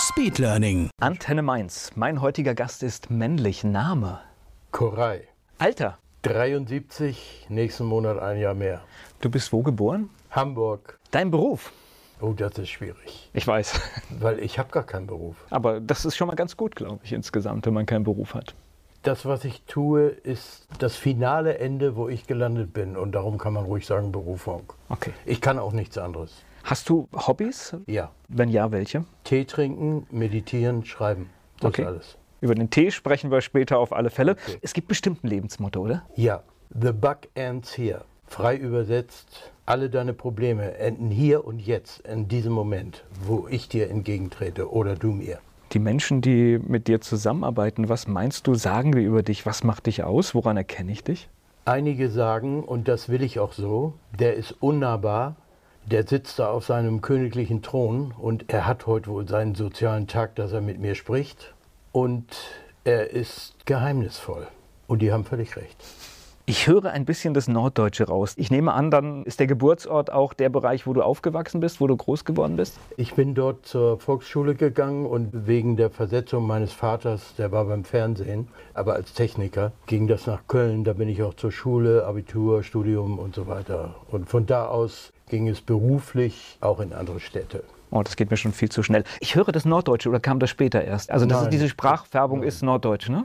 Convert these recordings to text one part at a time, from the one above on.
Speedlearning. Antenne Mainz. Mein heutiger Gast ist männlich. Name. Koray. Alter. 73, nächsten Monat ein Jahr mehr. Du bist wo geboren? Hamburg. Dein Beruf? Oh, das ist schwierig, Ich weiß. weil ich habe gar keinen Beruf. Aber das ist schon mal ganz gut, glaube ich, insgesamt, wenn man keinen Beruf hat. Das, was ich tue, ist das finale Ende, wo ich gelandet bin. Und darum kann man ruhig sagen Berufung. Okay. Ich kann auch nichts anderes. Hast du Hobbys? Ja. Wenn ja, welche? Tee trinken, meditieren, schreiben. Das Okay. ist alles. Über den Tee sprechen wir später auf alle Fälle. Okay. Es gibt bestimmt ein Lebensmotto, oder? Ja. The buck ends here. Frei übersetzt, alle deine Probleme enden hier und jetzt, in diesem Moment, wo ich dir entgegentrete oder du mir. Die Menschen, die mit dir zusammenarbeiten, was meinst du, sagen wir über dich? Was macht dich aus? Woran erkenne ich dich? Einige sagen, und das will ich auch so, der ist unnahbar, der sitzt da auf seinem königlichen Thron und er hat heute wohl seinen sozialen Tag, dass er mit mir spricht. Und er ist geheimnisvoll. Und die haben völlig recht. Ich höre ein bisschen das Norddeutsche raus. Ich nehme an, dann ist der Geburtsort auch der Bereich, wo du aufgewachsen bist, wo du groß geworden bist? Ich bin dort zur Volksschule gegangen und wegen der Versetzung meines Vaters, der war beim Fernsehen, aber als Techniker, ging das nach Köln. Da bin ich auch zur Schule, Abitur, Studium und so weiter. Und von da aus ging es beruflich auch in andere Städte. Oh, das geht mir schon viel zu schnell. Ich höre das Norddeutsche oder kam das später erst? Also das Nein. diese Sprachfärbung ist Norddeutsch, ne?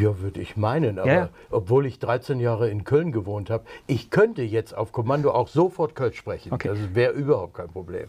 Ja, würde ich meinen. Aber Ja, ja. obwohl ich 13 Jahre in Köln gewohnt habe, ich könnte jetzt auf Kommando auch sofort Kölsch sprechen. Okay. Das wäre überhaupt kein Problem.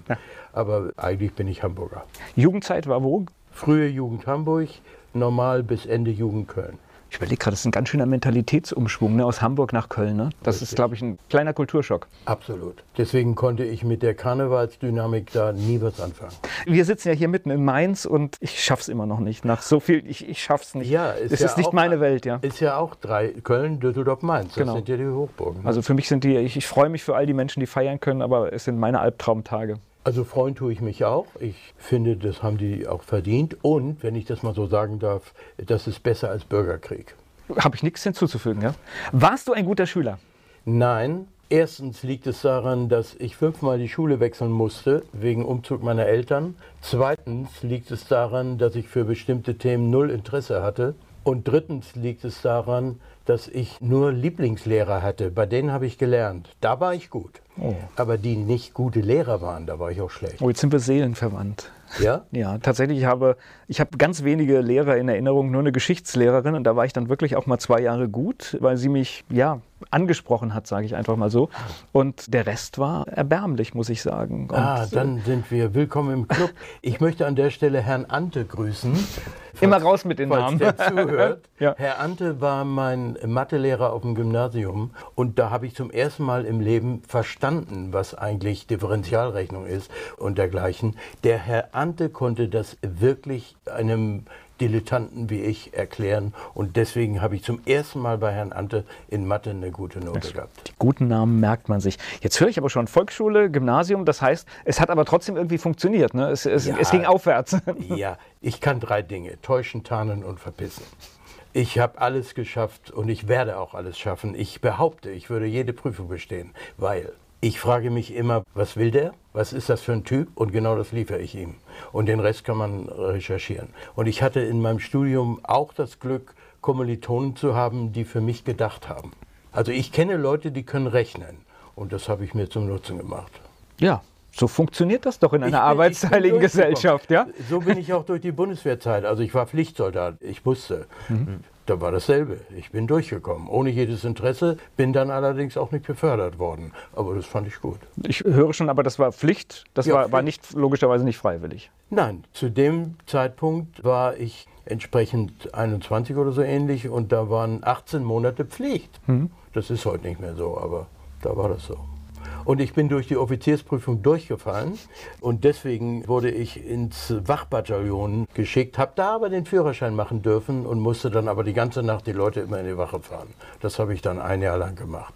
Aber eigentlich bin ich Hamburger. Jugendzeit war wo? Frühe Jugend Hamburg, normal bis Ende Jugend Köln. Ich überlege gerade, das ist ein ganz schöner Mentalitätsumschwung, ne? aus Hamburg nach Köln. Ne? Das ist, Richtig. glaube ich, ein kleiner Kulturschock. Absolut. Deswegen konnte ich mit der Karnevalsdynamik da nie was anfangen. Wir sitzen ja hier mitten in Mainz und ich schaff's immer noch nicht. Nach so viel, ich, ich schaff's nicht. Ja, es ist ja ist nicht auch- meine Welt, ja. Ist ja auch drei, Köln, Düsseldorf, Mainz. Das Genau. sind ja die Hochburgen. ne? Also für mich sind die, ich, ich freue mich für all die Menschen, die feiern können, aber es sind meine Albtraumtage. Also freuen tue ich mich auch. Ich finde, das haben die auch verdient. Und, wenn ich das mal so sagen darf, das ist besser als Bürgerkrieg. Habe ich nichts hinzuzufügen, ja? Warst du ein guter Schüler? Nein, erstens liegt es daran, dass ich fünfmal die Schule wechseln musste, wegen Umzug meiner Eltern. Zweitens liegt es daran, dass ich für bestimmte Themen null Interesse hatte. Und drittens liegt es daran, dass ich nur Lieblingslehrer hatte. Bei denen habe ich gelernt. Da war ich gut. Aber die nicht gute Lehrer waren, da war ich auch schlecht. Oh, jetzt sind wir seelenverwandt. Ja? Ja, tatsächlich ich habe ich habe ganz wenige Lehrer in Erinnerung, nur eine Geschichtslehrerin und da war ich dann wirklich auch mal zwei Jahre gut, weil sie mich ja angesprochen hat, sage ich einfach mal so. Und der Rest war erbärmlich, muss ich sagen. Und Ah, dann sind wir willkommen im Club. Ich möchte an der Stelle Herrn Ante grüßen. Immer raus mit den falls Namen. der zuhört. Ja. Herr Ante war mein Mathelehrer auf dem Gymnasium und da habe ich zum ersten Mal im Leben verstanden, was eigentlich Differentialrechnung ist und dergleichen. Der Herr Ante konnte das wirklich einem Dilettanten wie ich erklären und deswegen habe ich zum ersten Mal bei Herrn Ante in Mathe eine gute Note gehabt. Die guten Namen merkt man sich. Jetzt höre ich aber schon Volksschule, Gymnasium, das heißt, es hat aber trotzdem irgendwie funktioniert. Ne? Es, es, Ja. es ging aufwärts. Ja, ich kann drei Dinge: täuschen, tarnen und verpissen. Ich habe alles geschafft und ich werde auch alles schaffen. Ich behaupte, ich würde jede Prüfung bestehen, weil ich frage mich immer, was will der? Was ist das für ein Typ? Und genau das liefere ich ihm. Und den Rest kann man recherchieren. Und ich hatte in meinem Studium auch das Glück, Kommilitonen zu haben, die für mich gedacht haben. Also ich kenne Leute, die können rechnen. Und das habe ich mir zum Nutzen gemacht. Ja, so funktioniert das doch in einer bin- arbeitsteiligen. Gesellschaft, ja? So bin ich auch durch die Bundeswehrzeit. Also ich war Pflichtsoldat, ich musste. Da war dasselbe. Ich bin durchgekommen, ohne jedes Interesse, bin dann allerdings auch nicht befördert worden. Aber das fand ich gut. Ich höre schon, aber das war Pflicht. Das Ja, war, war nicht logischerweise nicht freiwillig. Nein, zu dem Zeitpunkt war ich entsprechend 21 oder so ähnlich und da waren 18 Monate Pflicht. Das ist heute nicht mehr so, aber da war das so. Und ich bin durch die Offiziersprüfung durchgefallen und deswegen wurde ich ins Wachbataillon geschickt, habe da aber den Führerschein machen dürfen und musste dann aber die ganze Nacht die Leute immer in die Wache fahren. Das habe ich dann ein Jahr lang gemacht.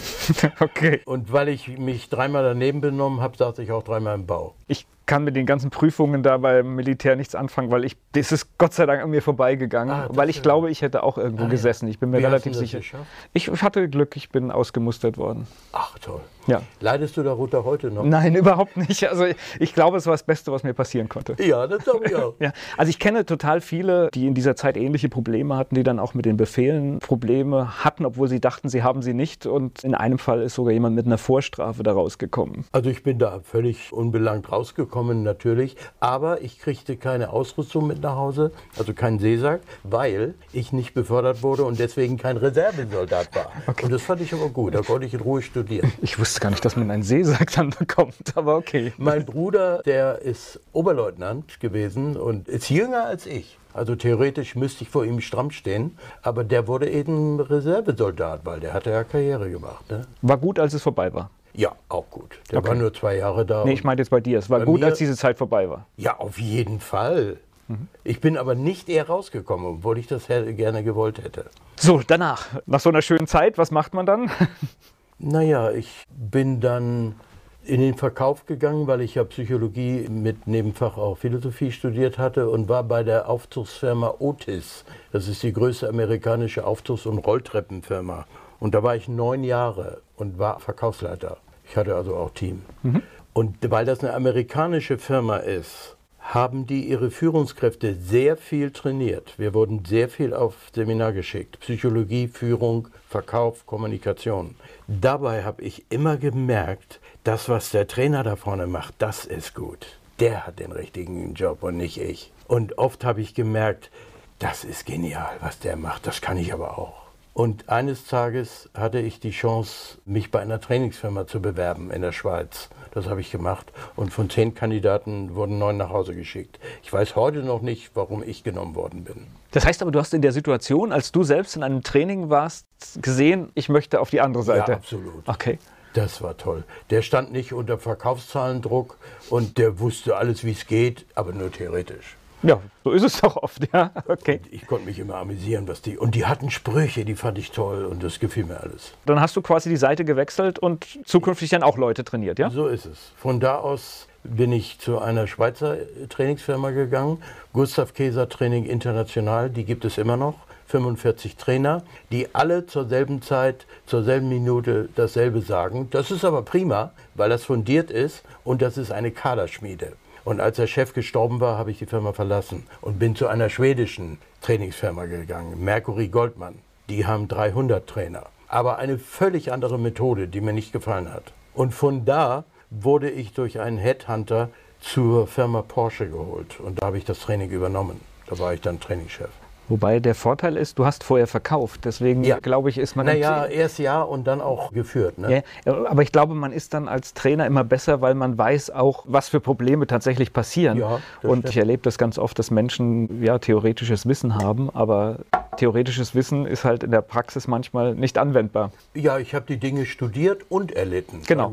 okay. Und weil ich mich dreimal daneben benommen habe, saß ich auch dreimal im Bau. Ich kann mit den ganzen Prüfungen da beim Militär nichts anfangen, weil ich, das ist Gott sei Dank an mir vorbeigegangen, Ah, weil ich glaube, ich hätte auch irgendwo Ah, gesessen. Ich bin mir Wie relativ sicher. geschafft? Ich hatte Glück, ich bin ausgemustert worden. Ach toll. Ja. Leidest du darunter heute noch? Nein, überhaupt nicht. Also ich, glaube, es war das Beste, was mir passieren konnte. Ja, das glaube ich auch. Ja, also ich kenne total viele, die in dieser Zeit ähnliche Probleme hatten, die dann auch mit den Befehlen Probleme hatten, obwohl sie dachten, sie haben sie nicht. Und in einem Fall ist sogar jemand mit einer Vorstrafe da rausgekommen. Also ich bin da völlig unbelangt rausgekommen, natürlich. Aber ich kriegte keine Ausrüstung mit nach Hause, also keinen Seesack, weil ich nicht befördert wurde und deswegen kein Reservesoldat war. Und das fand ich aber gut, da konnte ich in Ruhe studieren. Ich wusste gar nicht, dass man einen Seesack dann bekommt, aber okay. Mein Bruder, der ist Oberleutnant gewesen und ist jünger als ich. Also theoretisch müsste ich vor ihm stramm stehen, aber der wurde eben Reservesoldat, weil der hatte ja Karriere gemacht. Ne? War gut, als es vorbei war. Ja, auch gut. Der Okay. war nur zwei Jahre da. Nee, ich meinte jetzt bei dir. Es war gut, mir- als diese Zeit vorbei war. Ja, auf jeden Fall. Ich bin aber nicht eher rausgekommen, obwohl ich das gerne gewollt hätte. So, danach, nach so einer schönen Zeit, was macht man dann? Naja, ich bin dann in den Verkauf gegangen, weil ich ja Psychologie mit Nebenfach auch Philosophie studiert hatte und war bei der Aufzugsfirma Otis. Das ist die größte amerikanische Aufzugs- und Rolltreppenfirma. Und da war ich neun Jahre und war Verkaufsleiter. Ich hatte also auch Team. Und weil das eine amerikanische Firma ist, haben die ihre Führungskräfte sehr viel trainiert. Wir wurden sehr viel auf Seminar geschickt. Psychologie, Führung, Verkauf, Kommunikation. Dabei habe ich immer gemerkt, das, was der Trainer da vorne macht, das ist gut. Der hat den richtigen Job und nicht ich. Und oft habe ich gemerkt, das ist genial, was der macht, das kann ich aber auch. Und eines Tages hatte ich die Chance, mich bei einer Trainingsfirma zu bewerben in der Schweiz. Das habe ich gemacht. Und von zehn Kandidaten wurden neun nach Hause geschickt. Ich weiß heute noch nicht, warum ich genommen worden bin. Das heißt aber, du hast in der Situation, als du selbst in einem Training warst, gesehen, ich möchte auf die andere Seite. Ja, absolut. Okay. Das war toll. Der stand nicht unter Verkaufszahlendruck und der wusste alles, wie es geht, aber nur theoretisch. Ja, so ist es doch oft, ja. Okay. Ich konnte mich immer amüsieren, was die. Und die hatten Sprüche, die fand ich toll und das gefiel mir alles. Dann hast du quasi die Seite gewechselt und zukünftig dann auch Leute trainiert, ja? So ist es. Von da aus bin ich zu einer Schweizer Trainingsfirma gegangen, Gustav Käser Training International, die gibt es immer noch. 45 Trainer, die alle zur selben Zeit, zur selben Minute dasselbe sagen. Das ist aber prima, weil das fundiert ist und das ist eine Kaderschmiede. Und als der Chef gestorben war, habe ich die Firma verlassen und bin zu einer schwedischen Trainingsfirma gegangen, Mercury Goldman. Die haben 300 Trainer, aber eine völlig andere Methode, die mir nicht gefallen hat. Und von da wurde ich durch einen Headhunter zur Firma Porsche geholt und da habe ich das Training übernommen. Da war ich dann Trainingschef. Wobei der Vorteil ist, du hast vorher verkauft. Deswegen Ja. glaube ich, ist man. Naja, erst ja und dann auch geführt. Ne? Ja, aber ich glaube, man ist dann als Trainer immer besser, weil man weiß auch, was für Probleme tatsächlich passieren. Ja, und stimmt. ich erlebe das ganz oft, dass Menschen ja theoretisches Wissen haben, aber theoretisches Wissen ist halt in der Praxis manchmal nicht anwendbar. Ja, ich habe die Dinge studiert und erlitten. Genau.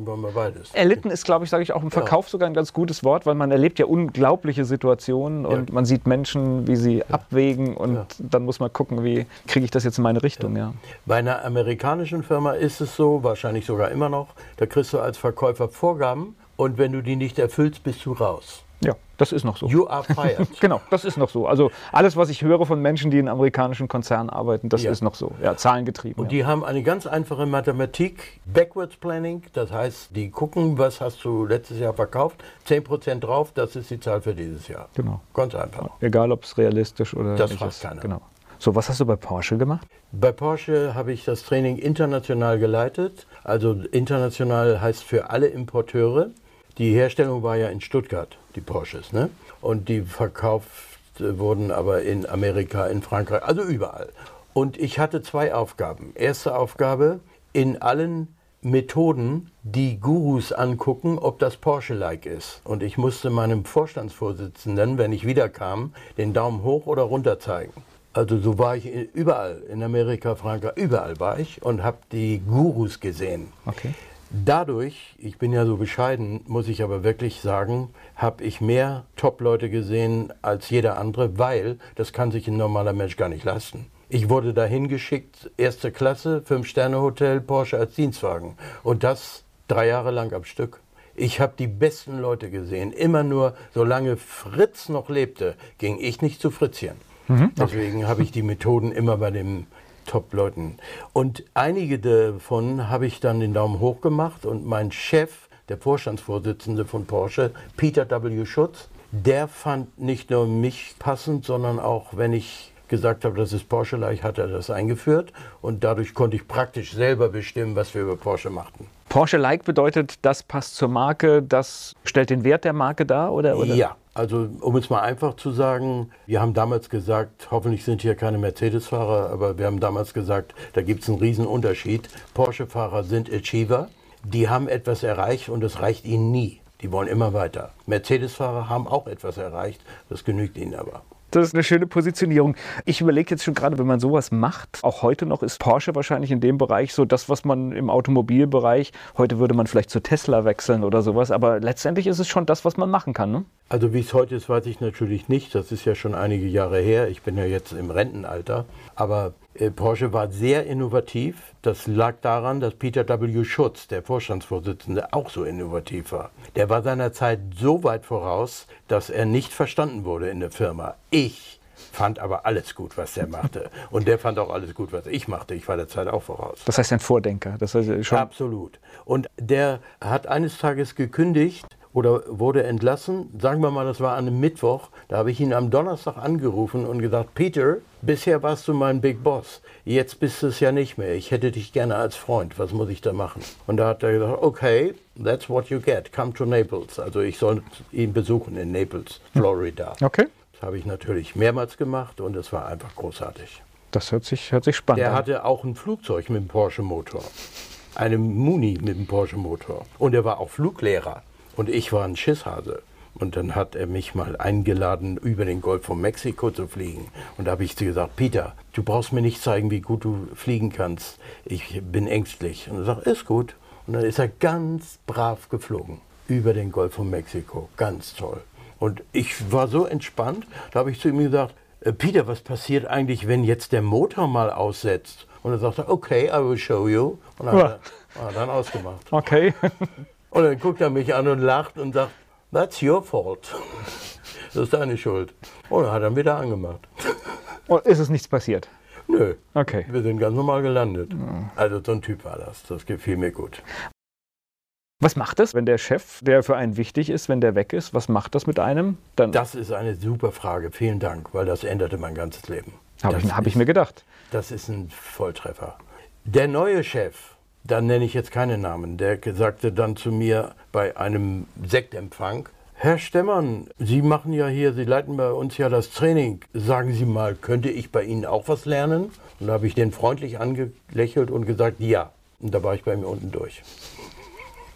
Erlitten ist, glaube ich, sage ich auch im Verkauf sogar ein ganz gutes Wort, weil man erlebt ja unglaubliche Situationen und man sieht Menschen, wie sie abwägen und Ja. dann muss man gucken, wie kriege ich das jetzt in meine Richtung. Ja. Bei einer amerikanischen Firma ist es so, wahrscheinlich sogar immer noch, da kriegst du als Verkäufer Vorgaben und wenn du die nicht erfüllst, bist du raus. Ja, das ist noch so. You are fired. Genau, das ist noch so. Also alles, was ich höre von Menschen, die in amerikanischen Konzernen arbeiten, das Ja. ist noch so. Ja, zahlengetrieben. Und ja. die haben eine ganz einfache Mathematik, Backwards Planning, das heißt, die gucken, was hast du letztes Jahr verkauft, 10% drauf, das ist die Zahl für dieses Jahr. Genau. Ganz einfach. Egal, ob es realistisch oder Das nicht fragt ist. keiner. Genau. So, was hast du bei Porsche gemacht? Bei Porsche habe ich das Training international geleitet. Also international heißt für alle Importeure. Die Herstellung war ja in Stuttgart, die Porsches. Ne? Und die verkauft äh, wurden aber in Amerika, in Frankreich, also überall. Und ich hatte zwei Aufgaben. Erste Aufgabe, in allen Methoden die Gurus angucken, ob das Porsche-like ist. Und ich musste meinem Vorstandsvorsitzenden, wenn ich wiederkam, den Daumen hoch oder runter zeigen. Also so war ich überall, in Amerika, Frankreich, überall war ich und habe die Gurus gesehen. Okay. Dadurch, ich bin ja so bescheiden, muss ich aber wirklich sagen, habe ich mehr Top-Leute gesehen als jeder andere, weil das kann sich ein normaler Mensch gar nicht leisten. Ich wurde dahin geschickt, erste Klasse, Fünf-Sterne-Hotel, Porsche als Dienstwagen. Und das drei Jahre lang am Stück. Ich habe die besten Leute gesehen. Immer nur, solange Fritz noch lebte, ging ich nicht zu Fritzchen. Mhm. Deswegen habe ich die Methoden immer bei den Top-Leuten. Und einige davon habe ich dann den Daumen hoch gemacht und mein Chef, der Vorstandsvorsitzende von Porsche, Peter W. Schutz, der fand nicht nur mich passend, sondern auch, wenn ich gesagt habe, das ist Porsche-like, hat er das eingeführt und dadurch konnte ich praktisch selber bestimmen, was wir über Porsche machten. Porsche-like bedeutet, das passt zur Marke, das stellt den Wert der Marke dar, oder? oder? Ja, also um es mal einfach zu sagen, wir haben damals gesagt, hoffentlich sind hier keine Mercedes-Fahrer, aber wir haben damals gesagt, da gibt es einen riesen Unterschied. Porsche-Fahrer sind Achiever, die haben etwas erreicht und es reicht ihnen nie. Die wollen immer weiter. Mercedes-Fahrer haben auch etwas erreicht, das genügt ihnen aber. Das ist eine schöne Positionierung. Ich überlege jetzt schon gerade, wenn man sowas macht, auch heute noch ist Porsche wahrscheinlich in dem Bereich so das, was man im Automobilbereich, heute würde man vielleicht zu Tesla wechseln oder sowas, aber letztendlich ist es schon das, was man machen kann. Ne? Also wie es heute ist, weiß ich natürlich nicht. Das ist ja schon einige Jahre her. Ich bin ja jetzt im Rentenalter. Aber äh, Porsche war sehr innovativ. Das lag daran, dass Peter W. Schutz, der Vorstandsvorsitzende, auch so innovativ war. Der war seiner Zeit so weit voraus, dass er nicht verstanden wurde in der Firma. Ich fand aber alles gut, was der machte. Und der fand auch alles gut, was ich machte. Ich war der Zeit auch voraus. Das heißt ein Vordenker. Das heißt schon Absolut. Und der hat eines Tages gekündigt oder wurde entlassen. Sagen wir mal, das war an einem Mittwoch. Da habe ich ihn am Donnerstag angerufen und gesagt, Peter, bisher warst du mein Big Boss. Jetzt bist du es ja nicht mehr. Ich hätte dich gerne als Freund. Was muss ich da machen? Und da hat er gesagt, okay, that's what you get. Come to Naples. Also ich soll ihn besuchen in Naples, Florida. Okay. Das habe ich natürlich mehrmals gemacht und es war einfach großartig. Das hört sich, hört sich spannend Der an. hatte auch ein Flugzeug mit einem Porsche-Motor. Einem Muni mit einem Porsche-Motor. Und er war auch Fluglehrer. Und ich war ein Schisshase. Und dann hat er mich mal eingeladen, über den Golf von Mexiko zu fliegen. Und da habe ich zu gesagt, Peter, du brauchst mir nicht zeigen, wie gut du fliegen kannst. Ich bin ängstlich. Und er sagt, ist gut. Und dann ist er ganz brav geflogen über den Golf von Mexiko. Ganz toll. Und ich war so entspannt, da habe ich zu ihm gesagt, äh, Peter, was passiert eigentlich, wenn jetzt der Motor mal aussetzt? Und er sagte, okay, I will show you. Und dann hat er dann ausgemacht. Okay. Und dann guckt er mich an und lacht und sagt, that's your fault. Das ist deine Schuld. Und dann hat er wieder angemacht. Und ist es nichts passiert? Nö. Okay. Wir sind ganz normal gelandet. Also so ein Typ war das. Das gefiel mir gut. Was macht das, wenn der Chef, der für einen wichtig ist, wenn der weg ist, was macht das mit einem? Dann Das ist eine super Frage. Vielen Dank, weil das änderte mein ganzes Leben. habe Das ich, hab ich mir gedacht. Das ist ein Volltreffer. Der neue Chef, da nenne ich jetzt keine Namen, der sagte dann zu mir bei einem Sektempfang, Herr Stemmern, Sie machen ja hier, Sie leiten bei uns ja das Training. Sagen Sie mal, könnte ich bei Ihnen auch was lernen? Und da habe ich den freundlich angelächelt und gesagt, ja. Und da war ich bei mir unten durch.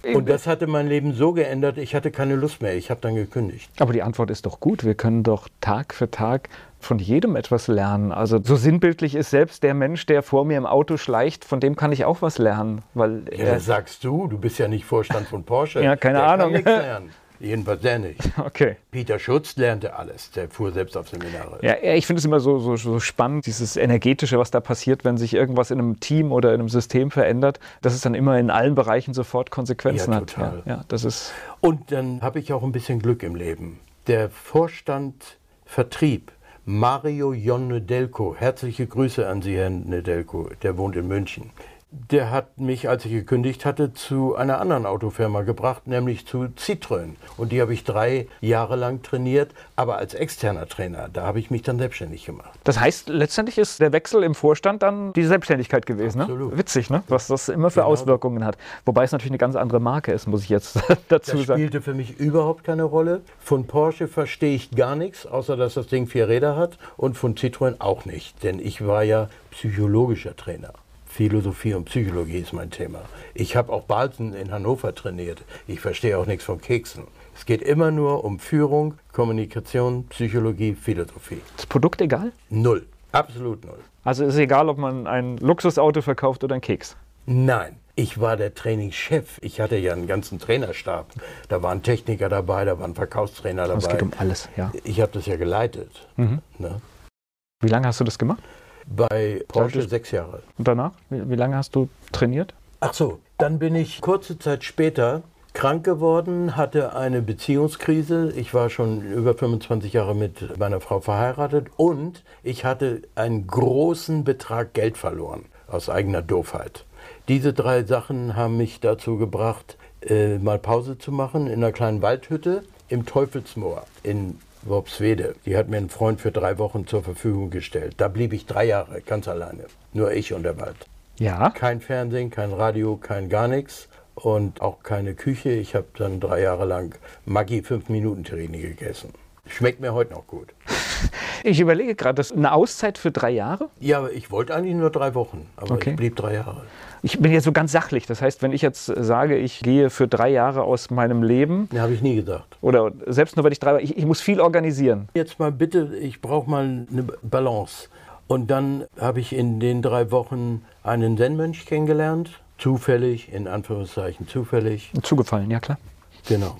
Und das hatte mein Leben so geändert, ich hatte keine Lust mehr. Ich habe dann gekündigt. Aber die Antwort ist doch gut. Wir können doch Tag für Tag von jedem etwas lernen. Also so sinnbildlich ist selbst der Mensch, der vor mir im Auto schleicht, von dem kann ich auch was lernen. Weil Ja, er, das sagst du, du bist ja nicht Vorstand von Porsche. Ja, keine der Ahnung. Kann lernen. Jedenfalls der nicht. okay. Peter Schutz lernte alles. Der fuhr selbst auf Seminare. Ja, ich finde es immer so, so, so spannend, dieses Energetische, was da passiert, wenn sich irgendwas in einem Team oder in einem System verändert, dass es dann immer in allen Bereichen sofort Konsequenzen Ja, hat. total. Ja, ja, das ist Und dann habe ich auch ein bisschen Glück im Leben. Der Vorstand Vertrieb, Mario Jon Nedelko, herzliche Grüße an Sie, Herr Nedelko, der wohnt in München. Der hat mich, als ich gekündigt hatte, zu einer anderen Autofirma gebracht, nämlich zu Citroën. Und die habe ich drei Jahre lang trainiert, aber als externer Trainer. Da habe ich mich dann selbstständig gemacht. Das heißt, letztendlich ist der Wechsel im Vorstand dann die Selbstständigkeit gewesen. Ne? Absolut. Witzig, ne? was das immer für Genau. Auswirkungen hat. Wobei es natürlich eine ganz andere Marke ist, muss ich jetzt dazu Das sagen. spielte für mich überhaupt keine Rolle. Von Porsche verstehe ich gar nichts, außer dass das Ding vier Räder hat. Und von Citroën auch nicht, denn ich war ja psychologischer Trainer. Philosophie und Psychologie ist mein Thema. Ich habe auch Balzen in Hannover trainiert. Ich verstehe auch nichts von Keksen. Es geht immer nur um Führung, Kommunikation, Psychologie, Philosophie. Das Produkt egal? Null. Absolut null. Also ist egal, ob man ein Luxusauto verkauft oder ein Keks. Nein. Ich war der Trainingschef. Ich hatte ja einen ganzen Trainerstab. Da waren Techniker dabei, da waren Verkaufstrainer dabei. Es geht um alles, ja. Ich habe das ja geleitet. Mhm. Ne? Wie lange hast du das gemacht? Bei Porsche sechs Jahre. Und danach? Wie, wie lange hast du trainiert? Ach so, dann bin ich kurze Zeit später krank geworden, hatte eine Beziehungskrise. Ich war schon über 25 Jahre mit meiner Frau verheiratet und ich hatte einen großen Betrag Geld verloren aus eigener Doofheit. Diese drei Sachen haben mich dazu gebracht, äh, mal Pause zu machen in einer kleinen Waldhütte im Teufelsmoor in Worpswede. Die hat mir ein Freund für drei Wochen zur Verfügung gestellt. Da blieb ich drei Jahre ganz alleine. Nur ich und der Wald. Ja. Kein Fernsehen, kein Radio, kein gar nichts und auch keine Küche. Ich habe dann drei Jahre lang Maggi 5-Minuten-Terrine gegessen. Schmeckt mir heute noch gut. Ich überlege gerade, das ist eine Auszeit für drei Jahre? Ja, aber ich wollte eigentlich nur drei Wochen, aber Okay. ich blieb drei Jahre. Ich bin jetzt so ganz sachlich. Das heißt, wenn ich jetzt sage, ich gehe für drei Jahre aus meinem Leben Ne, habe ich nie gesagt. oder selbst nur, wenn ich drei ich, ich muss viel organisieren. Jetzt mal bitte, ich brauche mal eine Balance. Und dann habe ich in den drei Wochen einen Zen-Mönch kennengelernt. Zufällig, in Anführungszeichen zufällig. Zugefallen, ja klar. Genau.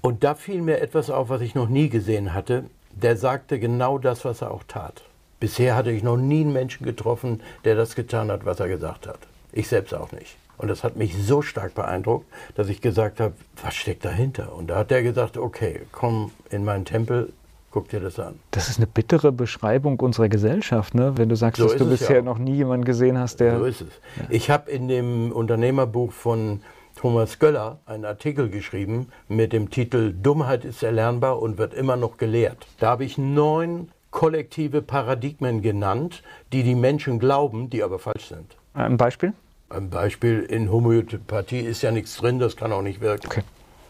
Und da fiel mir etwas auf, was ich noch nie gesehen hatte. Der sagte genau das, was er auch tat. Bisher hatte ich noch nie einen Menschen getroffen, der das getan hat, was er gesagt hat. Ich selbst auch nicht. Und das hat mich so stark beeindruckt, dass ich gesagt habe, was steckt dahinter? Und da hat er gesagt, okay, komm in meinen Tempel, guck dir das an. Das ist eine bittere Beschreibung unserer Gesellschaft, ne? wenn du sagst, So dass du bisher ja. noch nie jemanden gesehen hast, der. So ist es. Ich habe in dem Unternehmerbuch von Thomas Göller einen Artikel geschrieben mit dem Titel Dummheit ist erlernbar und wird immer noch gelehrt. Da habe ich neun kollektive Paradigmen genannt, die die Menschen glauben, die aber falsch sind. Ein Beispiel? Ein Beispiel in Homöopathie ist ja nichts drin, das kann auch nicht wirken. Okay.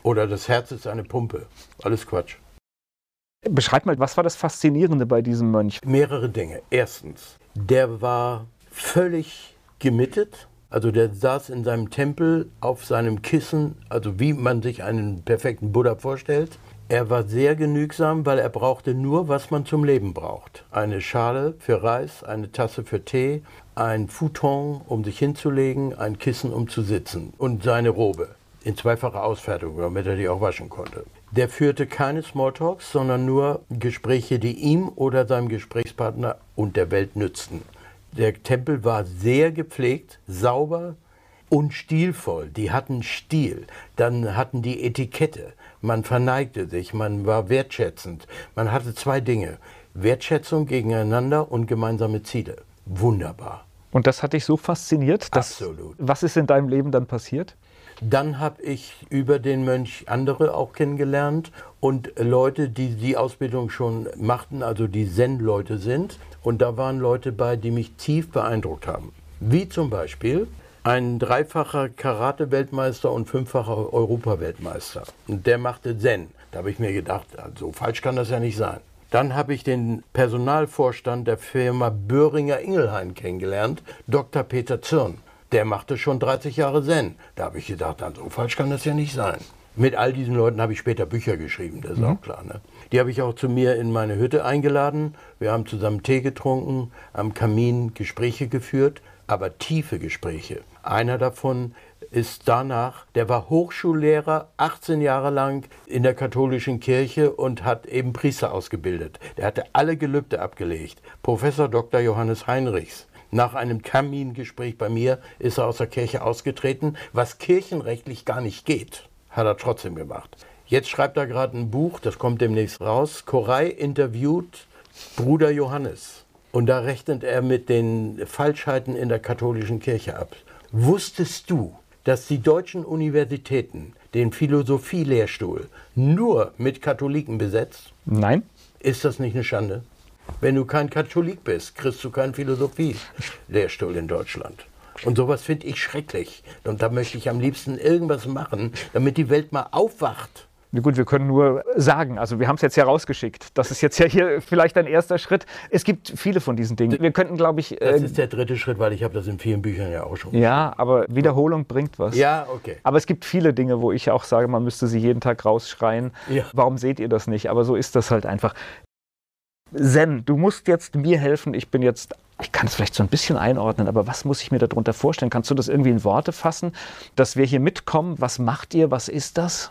Oder das Herz ist eine Pumpe. Alles Quatsch. Beschreib mal, was war das Faszinierende bei diesem Mönch? Mehrere Dinge. Erstens, der war völlig gemittet. Also der saß in seinem Tempel auf seinem Kissen, also wie man sich einen perfekten Buddha vorstellt. Er war sehr genügsam, weil er brauchte nur, was man zum Leben braucht. Eine Schale für Reis, eine Tasse für Tee, ein Futon, um sich hinzulegen, ein Kissen, um zu sitzen und seine Robe in zweifacher Ausfertigung, damit er die auch waschen konnte. Der führte keine Smalltalks, sondern nur Gespräche, die ihm oder seinem Gesprächspartner und der Welt nützten. Der Tempel war sehr gepflegt, sauber und stilvoll. Die hatten Stil. Dann hatten die Etikette. Man verneigte sich, man war wertschätzend. Man hatte zwei Dinge. Wertschätzung gegeneinander und gemeinsame Ziele. Wunderbar. Und das hat dich so fasziniert, dass. Absolut. Was ist in deinem Leben dann passiert? Dann habe ich über den Mönch andere auch kennengelernt und Leute, die die Ausbildung schon machten, also die Zen-Leute sind. Und da waren Leute bei, die mich tief beeindruckt haben. Wie zum Beispiel ein dreifacher Karate-Weltmeister und fünffacher Europaweltmeister. Und der machte Zen. Da habe ich mir gedacht, so falsch kann das ja nicht sein. Dann habe ich den Personalvorstand der Firma Böhringer Ingelheim kennengelernt, Dr. Peter Zirn. Der machte schon 30 Jahre Zen. Da habe ich gedacht, dann so falsch kann das ja nicht sein. Mit all diesen Leuten habe ich später Bücher geschrieben, das ist auch klar. Ne? Die habe ich auch zu mir in meine Hütte eingeladen. Wir haben zusammen Tee getrunken, am Kamin Gespräche geführt, aber tiefe Gespräche. Einer davon ist danach, der war Hochschullehrer, 18 Jahre lang in der katholischen Kirche und hat eben Priester ausgebildet. Der hatte alle Gelübde abgelegt. Professor Dr. Johannes Heinrichs. Nach einem Kamingespräch bei mir ist er aus der Kirche ausgetreten, was kirchenrechtlich gar nicht geht. Hat er trotzdem gemacht. Jetzt schreibt er gerade ein Buch, das kommt demnächst raus. Koray interviewt Bruder Johannes. Und da rechnet er mit den Falschheiten in der katholischen Kirche ab. Wusstest du, dass die deutschen Universitäten den Philosophielehrstuhl nur mit Katholiken besetzt? Nein? Ist das nicht eine Schande? Wenn du kein Katholik bist, kriegst du keinen Philosophie-Lehrstuhl in Deutschland. Und sowas finde ich schrecklich. Und da möchte ich am liebsten irgendwas machen, damit die Welt mal aufwacht. Na gut, wir können nur sagen, also wir haben es jetzt ja rausgeschickt. Das ist jetzt ja hier vielleicht ein erster Schritt. Es gibt viele von diesen Dingen. Wir könnten, glaube ich, Das äh, ist der dritte Schritt, weil ich habe das in vielen Büchern ja auch schon. ja, aber Wiederholung bringt was. Ja, okay. Aber es gibt viele Dinge, wo ich auch sage, man müsste sie jeden Tag rausschreien. Ja. Warum seht ihr das nicht? Aber so ist das halt einfach. Zen, du musst jetzt mir helfen. Ich bin jetzt, ich kann es vielleicht so ein bisschen einordnen, aber was muss ich mir darunter vorstellen? Kannst du das irgendwie in Worte fassen, dass wir hier mitkommen? Was macht ihr? Was ist das?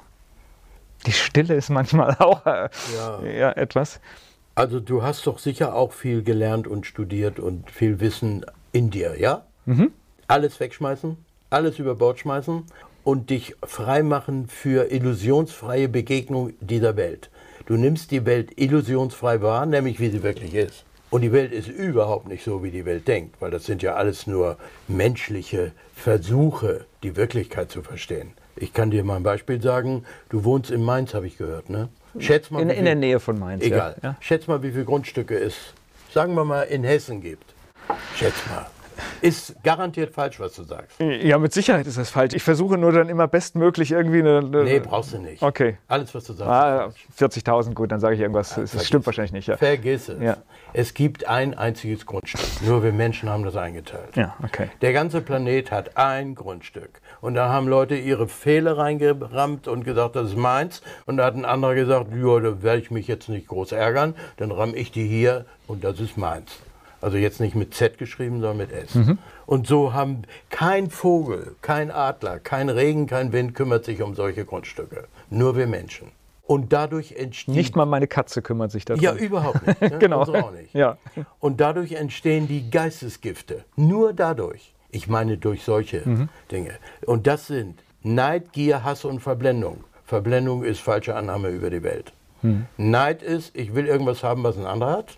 Die Stille ist manchmal auch äh, ja. ja. etwas. Also du hast doch sicher auch viel gelernt und studiert und viel Wissen in dir, ja? Mhm. Alles wegschmeißen, alles über Bord schmeißen und dich freimachen für illusionsfreie Begegnung dieser Welt. Du nimmst die Welt illusionsfrei wahr, nämlich wie sie wirklich ist. Und die Welt ist überhaupt nicht so, wie die Welt denkt, weil das sind ja alles nur menschliche Versuche, die Wirklichkeit zu verstehen. Ich kann dir mal ein Beispiel sagen. Du wohnst in Mainz, habe ich gehört, ne? Schätz mal, in, viel, in der Nähe von Mainz. Egal. Ja. Schätz mal, wie viele Grundstücke es, sagen wir mal, in Hessen gibt. Schätz mal. Ist garantiert falsch, was du sagst. Ja, mit Sicherheit ist das falsch. Ich versuche nur dann immer bestmöglich irgendwie eine. eine nee, brauchst du nicht. Okay. Alles, was du sagst. Ah, 40.000, gut, dann sage ich irgendwas. Ja, das stimmt wahrscheinlich nicht. Ja. Vergiss es. Ja. Es gibt ein einziges Grundstück. Nur wir Menschen haben das eingeteilt. Ja, okay. Der ganze Planet hat ein Grundstück. Und da haben Leute ihre Fehler reingerammt und gesagt, das ist meins. Und da hat ein anderer gesagt, ja, da werde ich mich jetzt nicht groß ärgern. Dann ramme ich die hier und das ist meins. Also jetzt nicht mit Z geschrieben, sondern mit S. Mhm. Und so haben kein Vogel, kein Adler, kein Regen, kein Wind kümmert sich um solche Grundstücke. Nur wir Menschen. Und dadurch entstehen. Nicht mal meine Katze kümmert sich darum. Ja, überhaupt nicht. Ne? genau. Unsere auch nicht. Ja. Und dadurch entstehen die Geistesgifte. Nur dadurch. Ich meine durch solche mhm. Dinge. Und das sind Neid, Gier, Hass und Verblendung. Verblendung ist falsche Annahme über die Welt. Mhm. Neid ist, ich will irgendwas haben, was ein anderer hat.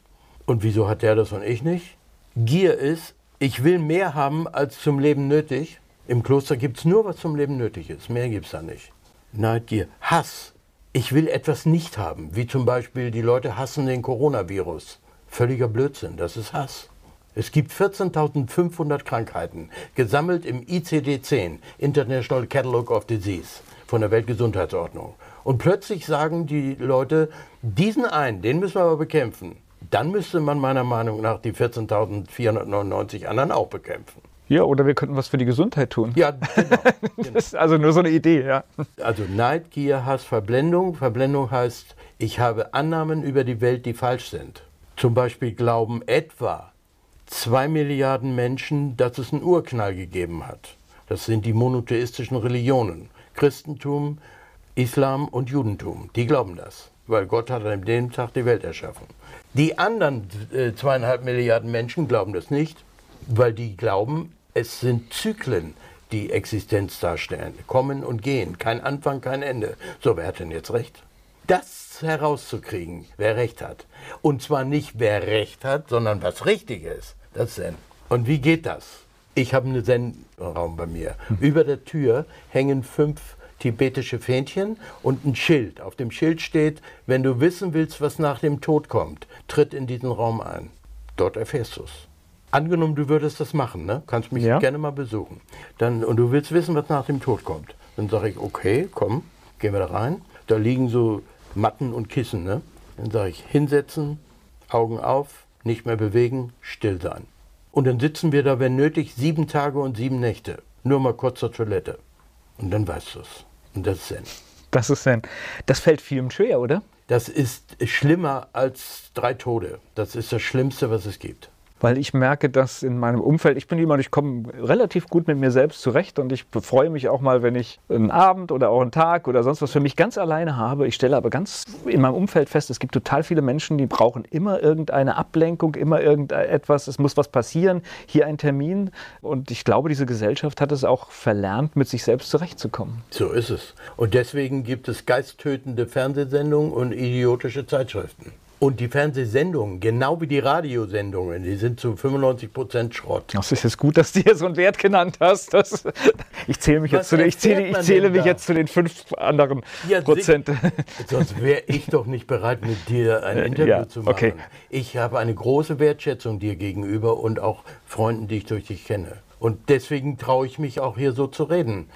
Und wieso hat der das und ich nicht? Gier ist, ich will mehr haben als zum Leben nötig. Im Kloster gibt es nur, was zum Leben nötig ist. Mehr gibt es da nicht. Neid, Gier. Hass. Ich will etwas nicht haben. Wie zum Beispiel, die Leute hassen den Coronavirus. Völliger Blödsinn. Das ist Hass. Es gibt 14.500 Krankheiten, gesammelt im ICD-10, International Catalog of Disease, von der Weltgesundheitsordnung. Und plötzlich sagen die Leute, diesen einen, den müssen wir aber bekämpfen dann müsste man meiner Meinung nach die 14.499 anderen auch bekämpfen. Ja, oder wir könnten was für die Gesundheit tun. Ja, genau. genau. das ist also nur so eine Idee, ja. Also Neid, Gier, Hass, Verblendung. Verblendung heißt, ich habe Annahmen über die Welt, die falsch sind. Zum Beispiel glauben etwa zwei Milliarden Menschen, dass es einen Urknall gegeben hat. Das sind die monotheistischen Religionen. Christentum, Islam und Judentum. Die glauben das, weil Gott hat an dem Tag die Welt erschaffen. Die anderen äh, zweieinhalb Milliarden Menschen glauben das nicht, weil die glauben, es sind Zyklen, die Existenz darstellen. Kommen und gehen. Kein Anfang, kein Ende. So, wer hat denn jetzt recht? Das herauszukriegen, wer recht hat. Und zwar nicht, wer recht hat, sondern was richtig ist. Das Zen. Und wie geht das? Ich habe einen Zen-Raum bei mir. Hm. Über der Tür hängen fünf tibetische Fähnchen und ein Schild. Auf dem Schild steht, wenn du wissen willst, was nach dem Tod kommt, tritt in diesen Raum ein. Dort erfährst du es. Angenommen, du würdest das machen, ne? kannst mich ja. gerne mal besuchen. Dann, und du willst wissen, was nach dem Tod kommt. Dann sage ich, okay, komm, gehen wir da rein. Da liegen so Matten und Kissen. Ne? Dann sage ich, hinsetzen, Augen auf, nicht mehr bewegen, still sein. Und dann sitzen wir da, wenn nötig, sieben Tage und sieben Nächte. Nur mal kurz zur Toilette. Und dann weißt du es. Und das ist Zen. Das ist Zen. Das fällt vielen schwer, oder? Das ist schlimmer als drei Tode. Das ist das Schlimmste, was es gibt weil ich merke, dass in meinem Umfeld, ich bin jemand, ich komme relativ gut mit mir selbst zurecht und ich freue mich auch mal, wenn ich einen Abend oder auch einen Tag oder sonst was für mich ganz alleine habe. Ich stelle aber ganz in meinem Umfeld fest, es gibt total viele Menschen, die brauchen immer irgendeine Ablenkung, immer irgendetwas, es muss was passieren, hier ein Termin und ich glaube, diese Gesellschaft hat es auch verlernt, mit sich selbst zurechtzukommen. So ist es. Und deswegen gibt es geisttötende Fernsehsendungen und idiotische Zeitschriften. Und die Fernsehsendungen, genau wie die Radiosendungen, die sind zu 95 Prozent Schrott. Das ist jetzt gut, dass du hier so einen Wert genannt hast. Das, ich zähle mich, jetzt zu, ich zähle, ich zähle mich jetzt zu den fünf anderen ja, Prozent. Sonst wäre ich doch nicht bereit, mit dir ein äh, Interview ja, zu machen. Okay. Ich habe eine große Wertschätzung dir gegenüber und auch Freunden, die ich durch dich kenne. Und deswegen traue ich mich auch hier so zu reden.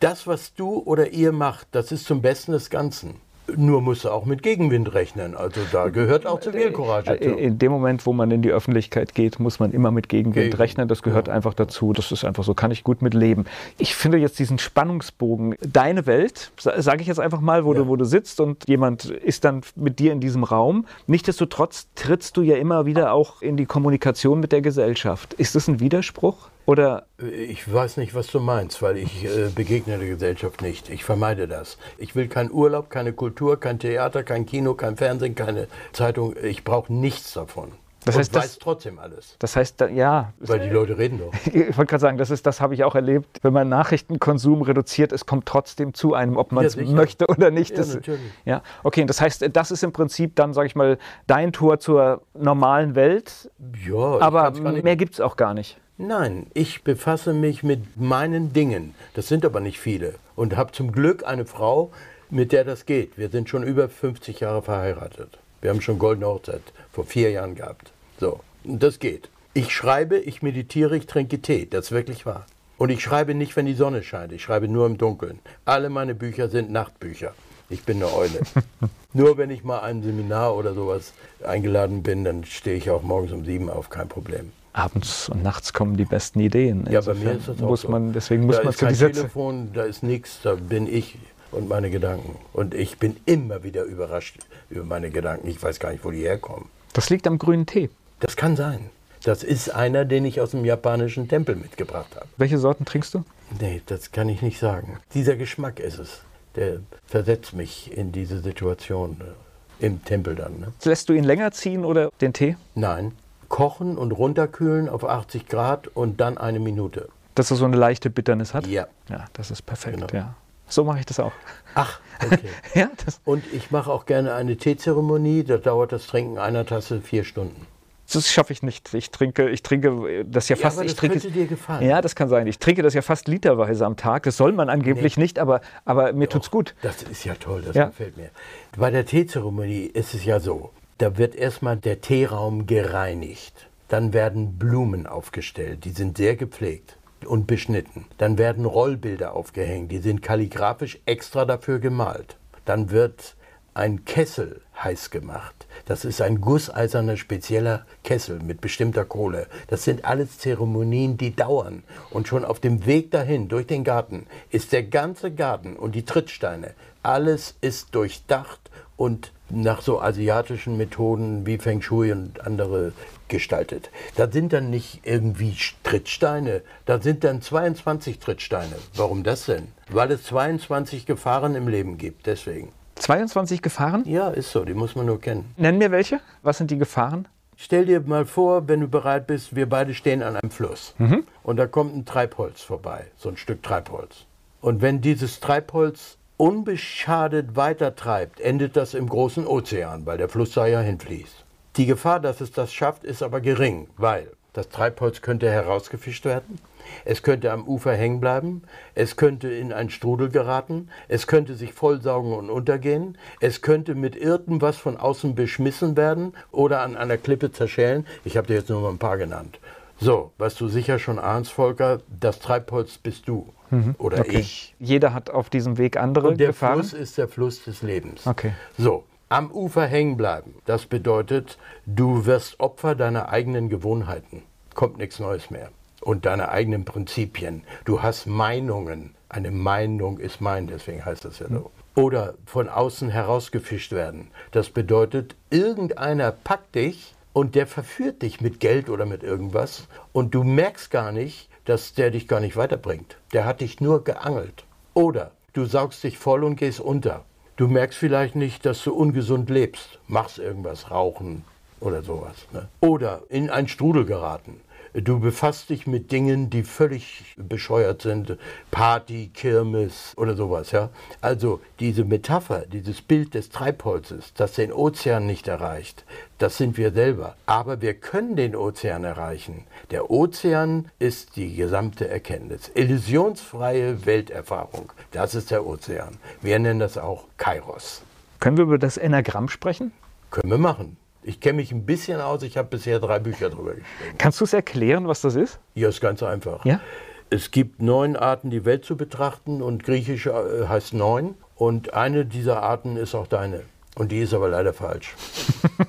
Das, was du oder ihr macht, das ist zum Besten des Ganzen. Nur musst du auch mit Gegenwind rechnen. Also da gehört auch Zivilcourage dazu. In dem Moment, wo man in die Öffentlichkeit geht, muss man immer mit Gegenwind Gegen. rechnen. Das gehört ja. einfach dazu. Das ist einfach so, kann ich gut mit leben. Ich finde jetzt diesen Spannungsbogen, deine Welt, sage ich jetzt einfach mal, wo, ja. du, wo du sitzt und jemand ist dann mit dir in diesem Raum. Nichtsdestotrotz trittst du ja immer wieder auch in die Kommunikation mit der Gesellschaft. Ist das ein Widerspruch? Oder ich weiß nicht, was du meinst, weil ich äh, begegne der Gesellschaft nicht. Ich vermeide das. Ich will keinen Urlaub, keine Kultur, kein Theater, kein Kino, kein Fernsehen, keine Zeitung. Ich brauche nichts davon. Das heißt, und weiß das, trotzdem alles. Das heißt, ja. Weil die Leute reden doch. Ich wollte gerade sagen, das, ist, das habe ich auch erlebt. Wenn man Nachrichtenkonsum reduziert, es kommt trotzdem zu einem, ob man es ja, möchte oder nicht. Ja, das, natürlich. Ja, okay, das heißt, das ist im Prinzip dann, sage ich mal, dein Tor zur normalen Welt. Ja, aber mehr gibt es auch gar nicht. Nein, ich befasse mich mit meinen Dingen. Das sind aber nicht viele. Und habe zum Glück eine Frau, mit der das geht. Wir sind schon über 50 Jahre verheiratet. Wir haben schon goldene Hochzeit vor vier Jahren gehabt. So, das geht. Ich schreibe, ich meditiere, ich trinke Tee. Das ist wirklich wahr. Und ich schreibe nicht, wenn die Sonne scheint. Ich schreibe nur im Dunkeln. Alle meine Bücher sind Nachtbücher. Ich bin eine Eule. nur wenn ich mal ein Seminar oder sowas eingeladen bin, dann stehe ich auch morgens um sieben auf, kein Problem abends und nachts kommen die besten Ideen. Ja, bei mir ist das muss auch man, so. Deswegen muss da man ist kein Telefon, da ist nichts, da bin ich und meine Gedanken. Und ich bin immer wieder überrascht über meine Gedanken. Ich weiß gar nicht, wo die herkommen. Das liegt am grünen Tee. Das kann sein. Das ist einer, den ich aus dem japanischen Tempel mitgebracht habe. Welche Sorten trinkst du? Nee, das kann ich nicht sagen. Dieser Geschmack ist es. Der versetzt mich in diese Situation äh, im Tempel dann. Ne? Lässt du ihn länger ziehen oder den Tee? Nein, kochen und runterkühlen auf 80 Grad und dann eine Minute. Dass er so eine leichte Bitternis hat? Ja. Ja, das ist perfekt. Genau. Ja. So mache ich das auch. Ach, okay. ja, und ich mache auch gerne eine Teezeremonie. Da dauert das Trinken einer Tasse vier Stunden. Das schaffe ich nicht. Ich trinke, ich trinke das ja fast. Ja, aber das ich trinke, könnte dir gefallen. Ja, das kann sein. Ich trinke das ja fast literweise am Tag. Das soll man angeblich nee. nicht, aber, aber mir Doch, tut's gut. Das ist ja toll, das ja. gefällt mir. Bei der Teezeremonie ist es ja so, da wird erstmal der Teeraum gereinigt. Dann werden Blumen aufgestellt, die sind sehr gepflegt und beschnitten. Dann werden Rollbilder aufgehängt, die sind kalligrafisch extra dafür gemalt. Dann wird ein Kessel heiß gemacht. Das ist ein gusseiserner spezieller Kessel mit bestimmter Kohle. Das sind alles Zeremonien, die dauern. Und schon auf dem Weg dahin, durch den Garten, ist der ganze Garten und die Trittsteine, alles ist durchdacht und nach so asiatischen Methoden wie Feng Shui und andere gestaltet. Da sind dann nicht irgendwie Trittsteine, da sind dann 22 Trittsteine. Warum das denn? Weil es 22 Gefahren im Leben gibt, deswegen. 22 Gefahren? Ja, ist so, die muss man nur kennen. Nenn mir welche. Was sind die Gefahren? Stell dir mal vor, wenn du bereit bist, wir beide stehen an einem Fluss mhm. und da kommt ein Treibholz vorbei, so ein Stück Treibholz. Und wenn dieses Treibholz unbeschadet weitertreibt, endet das im großen Ozean, weil der Fluss da ja hinfließt. Die Gefahr, dass es das schafft, ist aber gering, weil das Treibholz könnte herausgefischt werden, es könnte am Ufer hängen bleiben, es könnte in einen Strudel geraten, es könnte sich vollsaugen und untergehen, es könnte mit irgendwas von außen beschmissen werden oder an einer Klippe zerschellen. Ich habe dir jetzt nur mal ein paar genannt. So, was du sicher schon ahnst, Volker, das Treibholz bist du. Mhm. Oder okay. ich. Jeder hat auf diesem Weg andere Und der Gefahren? Fluss ist der Fluss des Lebens. Okay. So, am Ufer hängen bleiben. Das bedeutet, du wirst Opfer deiner eigenen Gewohnheiten. Kommt nichts Neues mehr. Und deine eigenen Prinzipien. Du hast Meinungen. Eine Meinung ist mein, deswegen heißt das ja so. Mhm. Oder von außen herausgefischt werden. Das bedeutet, irgendeiner packt dich und der verführt dich mit Geld oder mit irgendwas und du merkst gar nicht, dass der dich gar nicht weiterbringt. Der hat dich nur geangelt. Oder du saugst dich voll und gehst unter. Du merkst vielleicht nicht, dass du ungesund lebst. Machst irgendwas, rauchen oder sowas. Ne? Oder in einen Strudel geraten. Du befasst dich mit Dingen, die völlig bescheuert sind. Party, Kirmes oder sowas. Ja? Also diese Metapher, dieses Bild des Treibholzes, das den Ozean nicht erreicht, das sind wir selber. Aber wir können den Ozean erreichen. Der Ozean ist die gesamte Erkenntnis. Illusionsfreie Welterfahrung. Das ist der Ozean. Wir nennen das auch Kairos. Können wir über das Enagramm sprechen? Können wir machen. Ich kenne mich ein bisschen aus, ich habe bisher drei Bücher darüber geschrieben. Kannst du es erklären, was das ist? Ja, ist ganz einfach. Ja? Es gibt neun Arten, die Welt zu betrachten und Griechisch äh, heißt neun. Und eine dieser Arten ist auch deine. Und die ist aber leider falsch.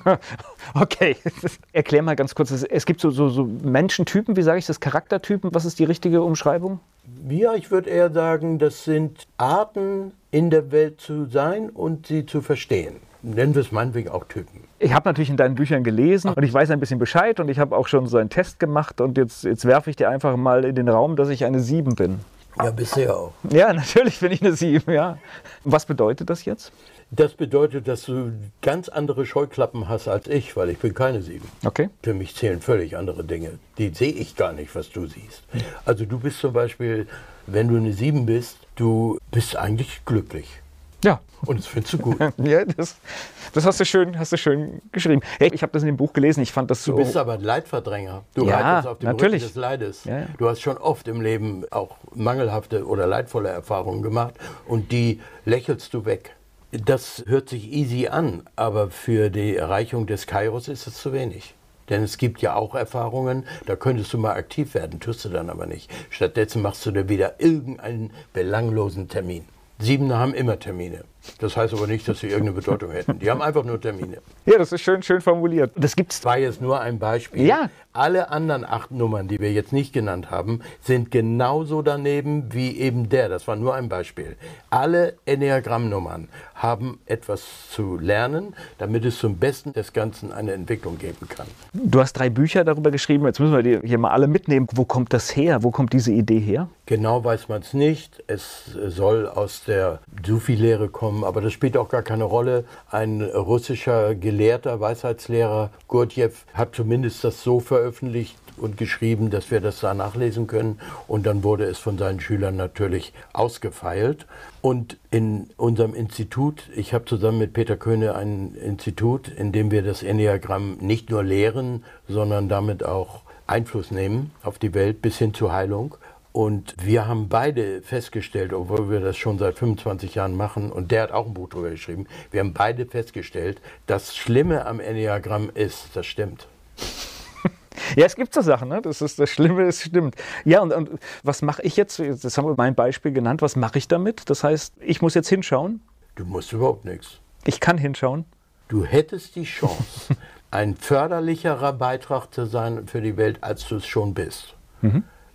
okay, erklär mal ganz kurz. Es gibt so, so, so Menschentypen, wie sage ich das, Charaktertypen. Was ist die richtige Umschreibung? Ja, ich würde eher sagen, das sind Arten in der Welt zu sein und sie zu verstehen. Nennen wir es meinetwegen auch Typen. Ich habe natürlich in deinen Büchern gelesen und ich weiß ein bisschen Bescheid und ich habe auch schon so einen Test gemacht und jetzt, jetzt werfe ich dir einfach mal in den Raum, dass ich eine 7 bin. Ja, bisher auch. Ja, natürlich bin ich eine 7, ja. Was bedeutet das jetzt? Das bedeutet, dass du ganz andere Scheuklappen hast als ich, weil ich bin keine sieben. Okay. Für mich zählen völlig andere Dinge. Die sehe ich gar nicht, was du siehst. Also du bist zum Beispiel, wenn du eine sieben bist, du bist eigentlich glücklich. Ja. Und das findest du gut. ja, das, das hast, du schön, hast du schön geschrieben. Hey, ich habe das in dem Buch gelesen, ich fand das so... Du bist aber ein Leidverdränger. Du Ja, reitest auf dem natürlich. Rücken des Leides. Ja, ja. Du hast schon oft im Leben auch mangelhafte oder leidvolle Erfahrungen gemacht und die lächelst du weg. Das hört sich easy an, aber für die Erreichung des Kairos ist es zu wenig. Denn es gibt ja auch Erfahrungen, da könntest du mal aktiv werden, tust du dann aber nicht. Stattdessen machst du dir wieder irgendeinen belanglosen Termin. Siebener haben immer Termine. Das heißt aber nicht, dass sie irgendeine Bedeutung hätten. Die haben einfach nur Termine. Ja, das ist schön, schön formuliert. Das gibt's. Das war jetzt nur ein Beispiel. Ja. Alle anderen acht Nummern, die wir jetzt nicht genannt haben, sind genauso daneben wie eben der. Das war nur ein Beispiel. Alle Enneagrammnummern haben etwas zu lernen, damit es zum Besten des Ganzen eine Entwicklung geben kann. Du hast drei Bücher darüber geschrieben. Jetzt müssen wir die hier mal alle mitnehmen. Wo kommt das her? Wo kommt diese Idee her? Genau weiß man es nicht. Es soll aus der Sufi-Lehre kommen, aber das spielt auch gar keine Rolle. Ein russischer Gelehrter, Weisheitslehrer, Gurdjieff, hat zumindest das so veröffentlicht und geschrieben, dass wir das da nachlesen können. Und dann wurde es von seinen Schülern natürlich ausgefeilt. Und in unserem Institut, ich habe zusammen mit Peter Köhne ein Institut, in dem wir das Enneagramm nicht nur lehren, sondern damit auch Einfluss nehmen auf die Welt bis hin zur Heilung. Und wir haben beide festgestellt, obwohl wir das schon seit 25 Jahren machen, und der hat auch ein Buch darüber geschrieben, wir haben beide festgestellt, das Schlimme am Enneagramm ist, das stimmt. Ja, es gibt so Sachen, ne? das ist das Schlimme, es stimmt. Ja, und, und was mache ich jetzt? Das haben wir mein Beispiel genannt. Was mache ich damit? Das heißt, ich muss jetzt hinschauen. Du musst überhaupt nichts. Ich kann hinschauen. Du hättest die Chance, ein förderlicherer Beitrag zu sein für die Welt, als du es schon bist.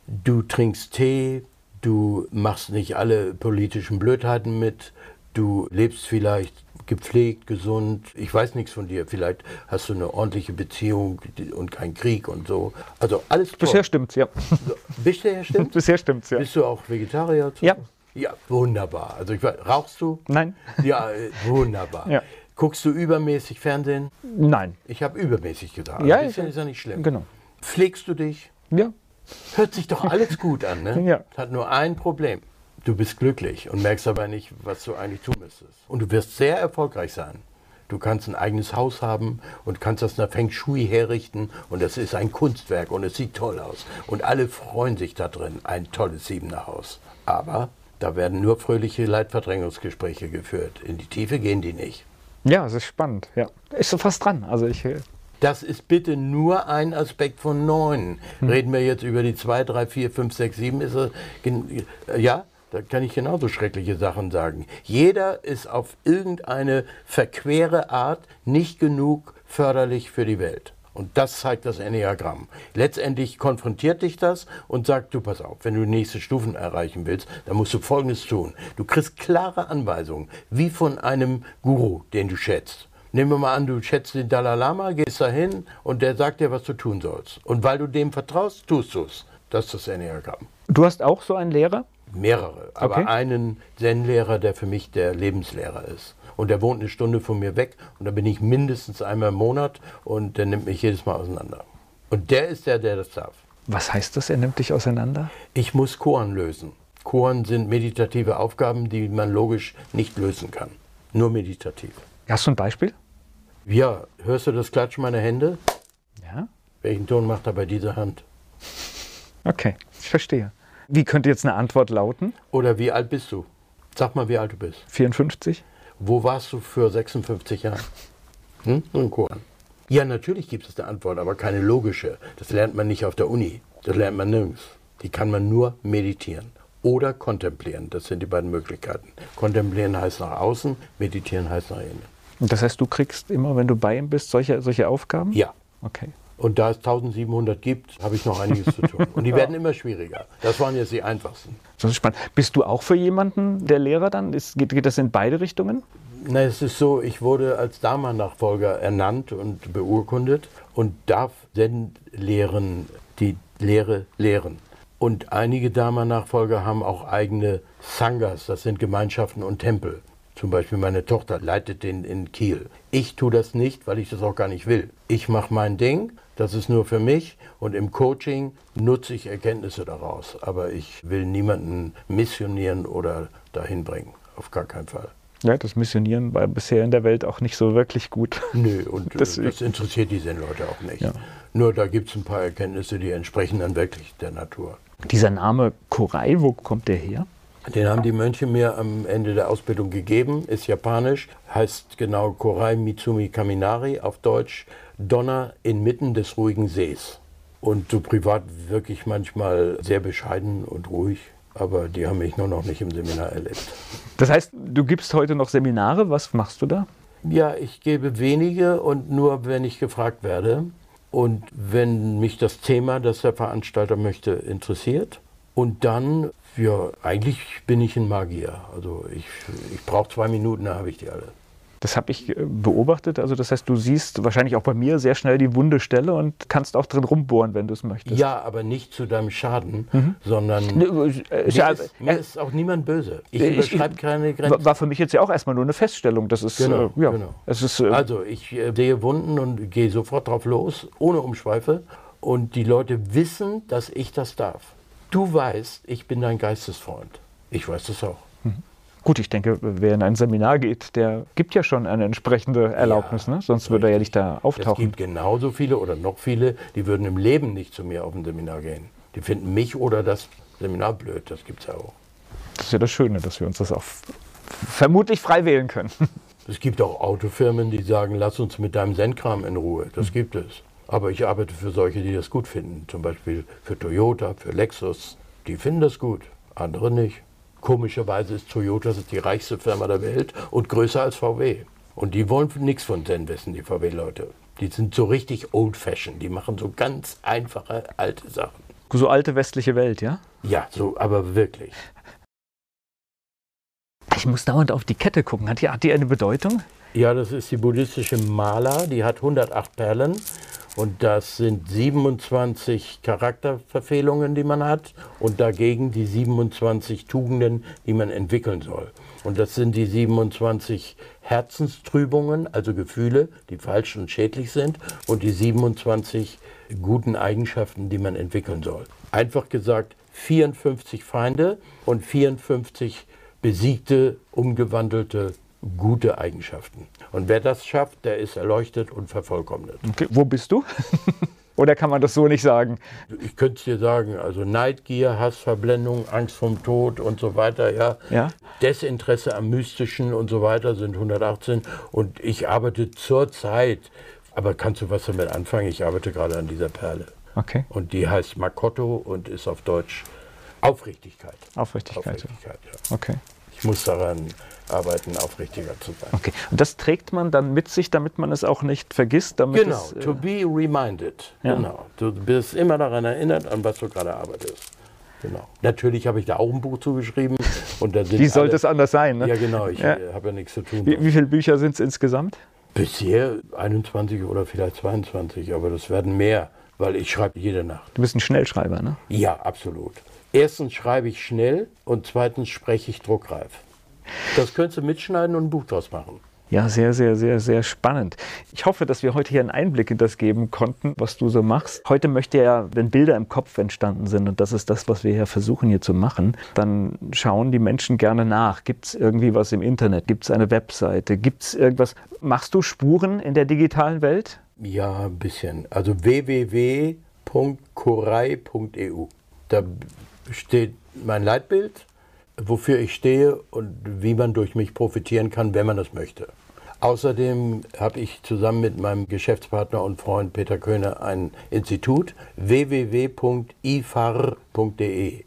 Du trinkst Tee, du machst nicht alle politischen Blödheiten mit, du lebst vielleicht gepflegt, gesund. Ich weiß nichts von dir. Vielleicht hast du eine ordentliche Beziehung und keinen Krieg und so. Also alles toll. Bisher stimmt's, ja. Bisher stimmt? Bisher stimmt's, ja. Bist du auch Vegetarier? Ja. Ja, wunderbar. Also ich, weiß- rauchst du? Nein. Ja, äh, wunderbar. Ja. Guckst du übermäßig Fernsehen? Nein. Ich habe übermäßig gesagt. Ja, Ein bisschen ich- ist ja nicht schlimm. Genau. Pflegst du dich? Ja. Hört sich doch alles gut an, ne? Ja. Hat nur ein Problem. Du bist glücklich und merkst aber nicht, was du eigentlich tun müsstest. Und du wirst sehr erfolgreich sein. Du kannst ein eigenes Haus haben und kannst das nach Feng Shui herrichten und das ist ein Kunstwerk und es sieht toll aus. Und alle freuen sich da drin. Ein tolles Siebener Haus. Aber da werden nur fröhliche Leitverdrängungsgespräche geführt. In die Tiefe gehen die nicht. Ja, es ist spannend. Ja. Ist so fast dran. Also ich. Das ist bitte nur ein Aspekt von neun. Reden wir jetzt über die zwei, drei, vier, fünf, sechs, sieben, ist es, ja, da kann ich genauso schreckliche Sachen sagen. Jeder ist auf irgendeine verquere Art nicht genug förderlich für die Welt. Und das zeigt das Enneagramm. Letztendlich konfrontiert dich das und sagt, du pass auf, wenn du nächste Stufen erreichen willst, dann musst du Folgendes tun. Du kriegst klare Anweisungen, wie von einem Guru, den du schätzt. Nehmen wir mal an, du schätzt den Dalai Lama, gehst dahin und der sagt dir, was du tun sollst. Und weil du dem vertraust, tust du es. Das ist das Enneagramm. Du hast auch so einen Lehrer? Mehrere, aber Okay. einen Zen-Lehrer, der für mich der Lebenslehrer ist. Und der wohnt eine Stunde von mir weg und da bin ich mindestens einmal im Monat und der nimmt mich jedes Mal auseinander. Und der ist der, der das darf. Was heißt das? Er nimmt dich auseinander? Ich muss Koan lösen. Koan sind meditative Aufgaben, die man logisch nicht lösen kann. Nur meditativ. Hast du ein Beispiel? Ja, hörst du das Klatschen meiner Hände? Ja. Welchen Ton macht er bei dieser Hand? Okay, ich verstehe. Wie könnte jetzt eine Antwort lauten? Oder wie alt bist du? Sag mal, wie alt du bist. 54? Wo warst du für 56 Jahre? Hm? Ein Koran. Ja, natürlich gibt es eine Antwort, aber keine logische. Das lernt man nicht auf der Uni. Das lernt man nirgends. Die kann man nur meditieren. oder kontemplieren. Das sind die beiden Möglichkeiten. Kontemplieren heißt nach außen, meditieren heißt nach innen. Und das heißt, du kriegst immer, wenn du bei ihm bist, solche, solche Aufgaben? Ja. Okay. Und da es 1700 gibt, habe ich noch einiges zu tun. Und die werden immer schwieriger. Das waren jetzt die einfachsten. Das ist spannend. Bist du auch für jemanden der Lehrer dann? Ist, geht, geht das in beide Richtungen? Na, es ist so, ich wurde als Dharma-Nachfolger ernannt und beurkundet und darf Zen-Lehren die Lehre lehren. Und einige Dharma-Nachfolger haben auch eigene Sanghas, das sind Gemeinschaften und Tempel. Zum Beispiel meine Tochter leitet den in Kiel. Ich tue das nicht, weil ich das auch gar nicht will. Ich mache mein Ding, das ist nur für mich und im Coaching nutze ich Erkenntnisse daraus. Aber ich will niemanden missionieren oder dahin bringen. Auf gar keinen Fall. Ja, das Missionieren war bisher in der Welt auch nicht so wirklich gut. Nö, und äh, Deswegen- das interessiert die Zen-Leute auch nicht. Ja. Nur da gibt es ein paar Erkenntnisse, die entsprechen dann wirklich der Natur. Dieser Name Korai, wo kommt der her? Den haben die Mönche mir am Ende der Ausbildung gegeben, ist japanisch, heißt genau Korai Mitsumi Kaminari, auf Deutsch Donner inmitten des ruhigen Sees. Und so privat wirklich manchmal sehr bescheiden und ruhig, aber die haben mich nur noch nicht im Seminar erlebt. Das heißt, du gibst heute noch Seminare. Was machst du da? Ja, ich gebe wenige und nur, wenn ich gefragt werde und wenn mich das Thema, das der Veranstalter möchte, interessiert. Und dann, ja, eigentlich bin ich ein Magier. Also ich, ich brauche zwei Minuten, dann habe ich die alle. Das habe ich äh, beobachtet. Also das heißt, du siehst wahrscheinlich auch bei mir sehr schnell die wunde Stelle und kannst auch drin rumbohren, wenn du es möchtest. Ja, aber nicht zu deinem Schaden, sondern Ne, äh, ist mir, ist, mir äh, ist auch niemand böse. Ich Äh, ich- überschreibe keine war Grenzen. war für mich jetzt ja auch erstmal nur eine Feststellung. Das ist, Genau, äh, ja, genau. ist, äh, Also ich sehe Wunden und gehe sofort drauf los, ohne Umschweife. Und die Leute wissen, dass ich das darf. Du weißt, ich bin dein Geistesfreund. Ich weiß das auch. gut. Ich denke, wer in ein Seminar geht, der gibt ja schon eine entsprechende Erlaubnis, Ja, ne? sonst würde er ja nicht da Es auftauchen. gibt genauso viele oder noch viele, die würden im Leben nicht zu mir auf ein Seminar gehen. Die finden mich oder das Seminar blöd. Das gibt es ja auch. Das ist ja das Schöne, dass wir uns das auch vermutlich frei wählen können. Es gibt auch Autofirmen, die sagen, lass uns mit deinem Zen-Kram in Ruhe. Das gibt es. Aber ich arbeite für solche, die das gut finden. Zum Beispiel für Toyota, für Lexus. Die finden das gut, andere nicht. Komischerweise ist Toyota die reichste Firma der Welt und größer als VW. Und die wollen nichts von Zen wissen, die VW-Leute. Die sind so richtig old-fashioned. Die machen so ganz einfache, alte Sachen. So alte westliche Welt, ja? Ja, so, aber wirklich. Ich muss dauernd auf die Kette gucken. Hat die, hat die eine Bedeutung? Ja, das ist die buddhistische Mala, die hat 108 Perlen und das sind 27 Charakterverfehlungen, die man hat und dagegen die 27 Tugenden, die man entwickeln soll. Und das sind die 27 Herzenstrübungen, also Gefühle, die falsch und schädlich sind und die 27 guten Eigenschaften, die man entwickeln soll. Einfach gesagt, 54 Feinde und 54 besiegte, umgewandelte, gute Eigenschaften. Und wer das schafft, der ist erleuchtet und vervollkommnet. Okay. Wo bist du? Oder kann man das so nicht sagen? Ich könnte es dir sagen, also Neid, Gier, Hass, Verblendung, Angst vom Tod und so weiter, ja. Ja. Desinteresse am Mystischen und so weiter sind 118. Und ich arbeite zurzeit, aber kannst du was damit anfangen? Ich arbeite gerade an dieser Perle. Okay. Und die heißt Makoto und ist auf Deutsch Aufrichtigkeit. Aufrichtigkeit. Aufrichtigkeit, ja. Okay. Ich muss daran arbeiten, aufrichtiger zu sein. Okay. Und das trägt man dann mit sich, damit man es auch nicht vergisst? Damit Genau, es, äh, to be reminded. Ja. Genau. Du bist immer daran erinnert, an was du gerade arbeitest. Genau. Natürlich habe ich da auch ein Buch zugeschrieben. Und da sind wie sollte es anders sein? Ne? Ja, genau. Ich Ja. äh, habe ja nichts zu tun. Wie, wie viele Bücher sind es insgesamt? Bisher 21 oder vielleicht 22, aber das werden mehr, weil ich schreibe jede Nacht. Du bist ein Schnellschreiber, ne? Ja, absolut. Erstens schreibe ich schnell und zweitens spreche ich druckreif. Das könntest du mitschneiden und ein Buch draus machen. Ja, sehr, sehr, sehr, sehr spannend. Ich hoffe, dass wir heute hier einen Einblick in das geben konnten, was du so machst. Heute möchte ja, wenn Bilder im Kopf entstanden sind, und das ist das, was wir hier versuchen hier zu machen, dann schauen die Menschen gerne nach. Gibt es irgendwie was im Internet? Gibt es eine Webseite? Gibt es irgendwas? Machst du Spuren in der digitalen Welt? Ja, ein bisschen. Also www.korai.eu. Da steht mein Leitbild, wofür ich stehe und wie man durch mich profitieren kann, wenn man das möchte. Außerdem habe ich zusammen mit meinem Geschäftspartner und Freund Peter Köhner ein Institut www.ifar.de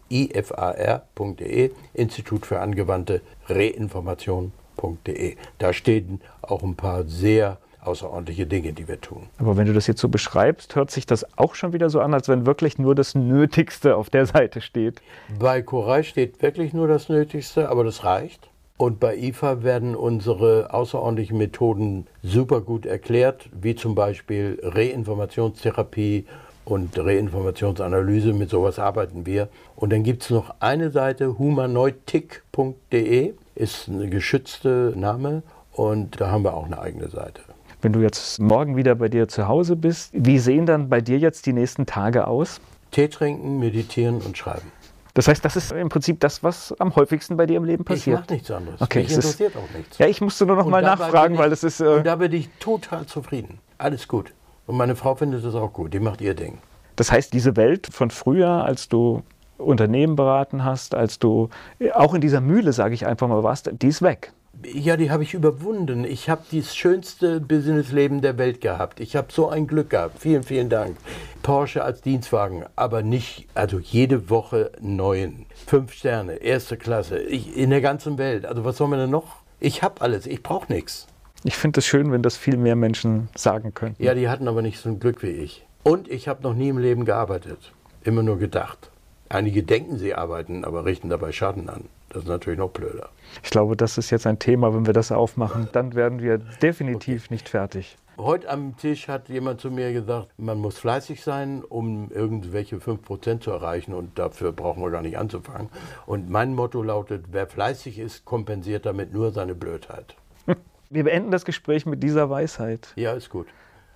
ifar.de Institut für angewandte Reinformation.de. Da stehen auch ein paar sehr außerordentliche Dinge, die wir tun. Aber wenn du das jetzt so beschreibst, hört sich das auch schon wieder so an, als wenn wirklich nur das Nötigste auf der Seite steht. Bei Koray steht wirklich nur das Nötigste, aber das reicht. Und bei IFA werden unsere außerordentlichen Methoden super gut erklärt, wie zum Beispiel Reinformationstherapie und Reinformationsanalyse. Mit sowas arbeiten wir. Und dann gibt es noch eine Seite, humanoidtick.de, ist ein geschützter Name und da haben wir auch eine eigene Seite. Wenn du jetzt morgen wieder bei dir zu Hause bist, wie sehen dann bei dir jetzt die nächsten Tage aus? Tee trinken, meditieren und schreiben. Das heißt, das ist im Prinzip das, was am häufigsten bei dir im Leben passiert. Ich mache nichts anderes. Okay, Mich interessiert auch nichts. Ja, ich musste nur noch Und mal nachfragen, bin weil ich- das ist. Und Äh, da bin ich total zufrieden. Alles gut. Und meine Frau findet das auch gut. Die macht ihr Ding. das heißt, diese Welt von früher, als du Unternehmen beraten hast, als du äh, auch in dieser Mühle, sage ich einfach mal, warst, die ist weg. Ja, die habe ich überwunden. Ich habe das schönste Businessleben der Welt gehabt. Ich habe so ein Glück gehabt. Vielen, vielen Dank. Porsche als Dienstwagen, aber nicht, also jede Woche neuen. Fünf Sterne, erste Klasse, ich, in der ganzen Welt. Also was soll man denn noch? Ich habe alles, ich brauche nichts. Ich finde es schön, wenn das viel mehr Menschen sagen könnten. Ja, die hatten aber nicht so ein Glück wie ich. Und ich habe noch nie im Leben gearbeitet. Immer nur gedacht. Einige denken, sie arbeiten, aber richten dabei Schaden an. Das ist natürlich noch blöder. Ich glaube, das ist jetzt ein Thema, wenn wir das aufmachen, dann werden wir definitiv nicht fertig. Heute am Tisch hat jemand zu mir gesagt, man muss fleißig sein, um irgendwelche 5% zu erreichen und dafür brauchen wir gar nicht anzufangen. Und mein Motto lautet, wer fleißig ist, kompensiert damit nur seine Blödheit. Wir beenden das Gespräch mit dieser Weisheit. Ja, ist gut.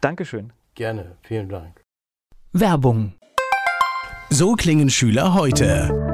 Dankeschön. Gerne. Vielen Dank. Werbung. So klingen Schüler heute.